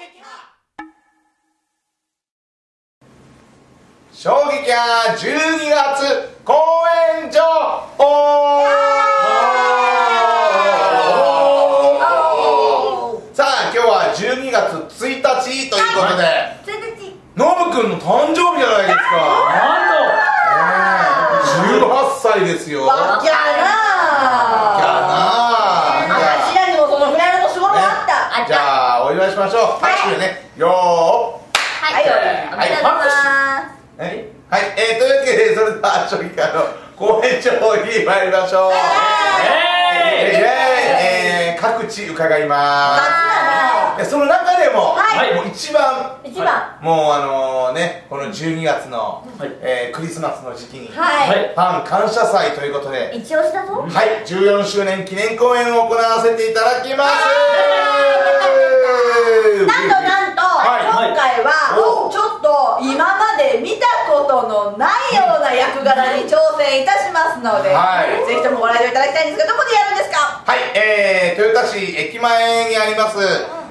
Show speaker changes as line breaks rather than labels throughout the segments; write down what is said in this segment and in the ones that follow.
撃波
衝撃波12月公演情報さあ今日は12月1日ということで。ノブくんの誕生日じゃないですか。18歳ですよ
わっきゃな
やな
あちらにもそのフライドの仕事があった
ねじゃあお祝いしましょう。拍手ね。よ
はい。
はい。
おめでとうございま
ーはい、はい。えー、というわけでそれでは初期からの公演情報に参りましょう。えーえー各地伺います。でその中でも,、
はい。
もう一番
す一番。
もうあのねこの12月の、
はい。
えークリスマスの時期に、
はい。
ファン感謝祭ということで、
一押しだぞ。
はい。14周年記念公演を行わせていただきます
なんとなんと、
はい
今回は
お。
ちょっと今まで見たことのないような役柄に挑戦いたしますので、
はい。
ぜひともご来場いただきたいんですがどこでやるんですか？
はい、えー、豊田市駅前にあります、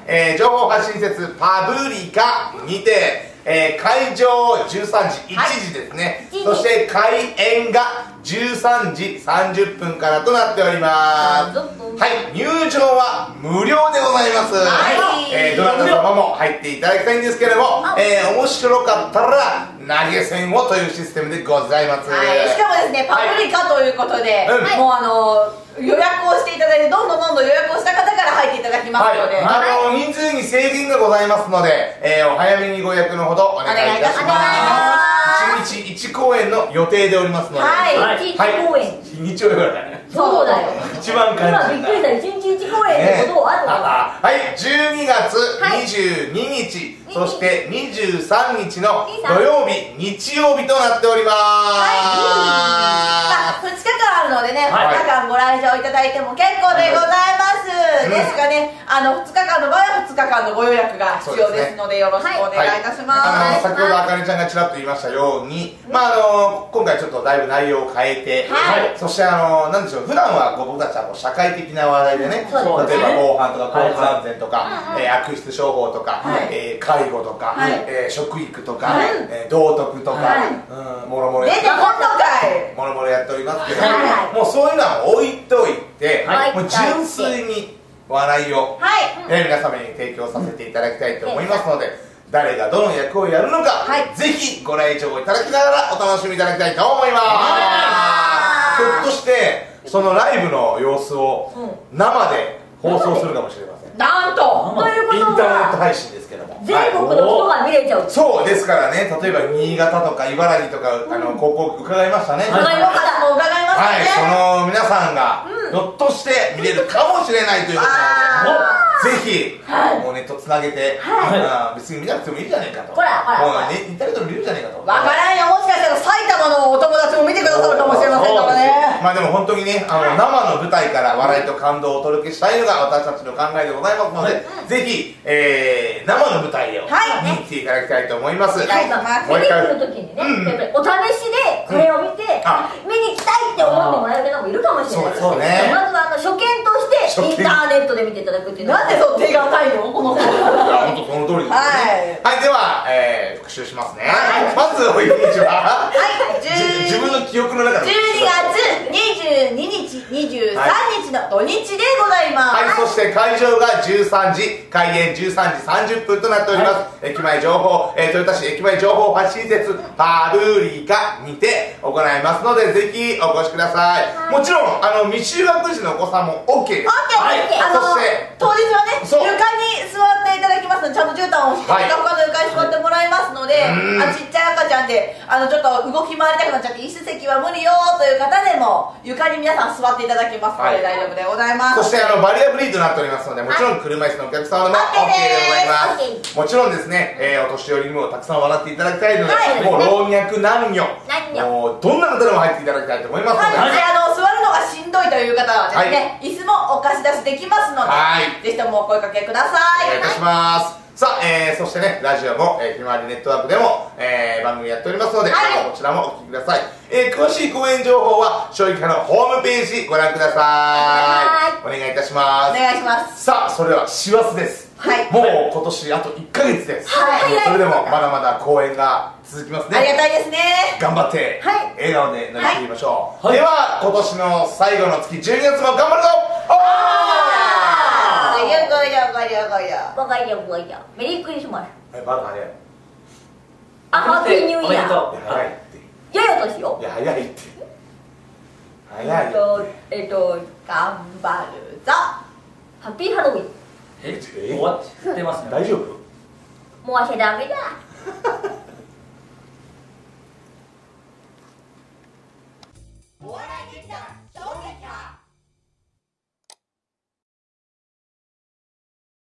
えー情報発信施設パブリカにて、えー会場13時、
はい
1時ですね。
1時
そして開演が13時30分からとなっております。
30分
はい入場は無料でございます、
はい。
えーどなた様も入っていただきたいんですけれども、えー面白かったら投げ銭をというシステムでございます、
はい、しかもですね、パブリカということで、
うん。
もうあの予約をしていただいて、どんどんどんどん予約をした方から入っていただきますので、
はい、あの人数に制限がございますので、えーお早めにご予約のほどお願いいたします。1日1公演の予定でおりますので。
はい。
はい。
一日公演。
日にちを言われた
そうだよ。
一番感
今
じ
びっくりした。一日一公演ってことをあと
ああはい。12月
はい。
22日、そして23日の土曜日日曜日となっております、
まあ、2日のでね、
はい。
2日間ご来場いただいても結構でございます、
い
ですがね、あの2日間の場合は2日間のご予約が必要ですので、よろしくお願いい。たします。
あの先ほどあかねちゃんがちらっと言いましたように、まあ、あの今回ちょっとだいぶ内容を変えて、
はい。
そしてあのなんでしょう普段は僕たちはこう社会的な話題でね
そう
例えば防犯とか交通安全とか、
はい
えー悪質商法とか、
はい。
えー介護とか、
はい。
えー食育とか、
はい。
えー道徳とか、
はい。
うんもろもろやっておりますけど、
はい
もうそういうのは置いといて、
はい。
もう純粋に笑いを
はい、
えー皆様に提供させていただきたいと思いますので、誰がどの役をやるのか、
はい。
ぜひご来場いただきながらお楽しみいただきたいと思います、ひょっとしてそのライブの様子を生で放送するかもしれません、
なんと。
インターネット配信ですけども。
全国の人が見れちゃう。
そうですからね。例えば新潟とか茨城とか、あの高校伺いましたね、
はい
伺いました。もう伺い。ました
はい、
ね、
その皆さんがひょっとして見れるかもしれないということなので、ぜひ、もうネットつなげて、別に見なくてもいいじゃないかと、
ほらほらほら。
もうね、インターネットで見れるじゃないかと。
わからんよもしかしたら埼玉のお友達も見てくださるかもしれませんからね。
まあでも本当にね、あの生の舞台から笑いと感動をお届けしたいのが私たちの考えでございますので、ぜひ、えー、生の舞台を
はい。
見に来ていただきたいと思います。
お願い。します
もう一回。
見にね、
うん
やっぱりお試しでこれを見て、
あ。
見に行きたいって思ってもらえる方もいるかもしれない。
そうですね。
まずはあの初見としてインターネットで見ていただくっていうのは
なんでそう手堅いの？この
本当その通りですよね。はい、では、えー、復習しますね。
はい
まずお日にちは、
はい
じ
10
自分の記憶の中で。
12月22日23日の土日でございます、
はい、そして会場が13時、開演13時30分となっております。駅前情報、えー豊田市駅前情報発信施設、パブリカにて行いますので、ぜひお越しください。もちろん、あの、未就学児のお子さんも OK です。
オッケー、
はい
あの
そして
当日はね床に座っていただきますのでちゃんと絨毯をして、
はい
ふかふかの床に座ってもらいますので
うん。
あちっちゃい赤ちゃんであのちょっと動き回りたくなっちゃって椅子席は無理よという方でも床に皆さん座っていただきますので、
はい。
大丈夫でございます。
そしてあのバリアフリーとなっておりますので、もちろん車椅子のお客様でも OK でございます。もちろんですね、えーお年寄りにもたくさん笑っていただきたいので、
はい。
もう老若男女、もうどんな方でも入っていただきたいと思いますので、
はい、であの座るのがしんどいという方はですね、椅子もお貸し出しできますので、
はい
ぜひともお声かけください
お願いいたします。さあ、えー、そしてね、ラジオも、えー、ひまわりネットワークでも、えー、番組やっておりますので、
はい。
こちらもお聞きください。えー、詳しい公演情報は、正直派のホームページご覧ください。お願いいたします。
お願いします。
さあ、それでは、師走です。
はい。
もう今年あと1ヶ月です、
はい
それでもまだまだ公演が続きますね。
ありがたいですね。
頑張って、
はい。
笑顔で乗り切りましょう、
はい。
では今年の最後の月12月も頑張るぞ。お
あーよごよごよ
わかりやわかりやメリークリスマス
ーえバカ早い
あハッピーニューイ
おめで
ヤー
とう
早いって
良いお年を
いや早いって早い
えっとえっと
頑張るぞ
ハッピーハロウィン
え
え
終わってますね
大丈夫
もう忘れダメだ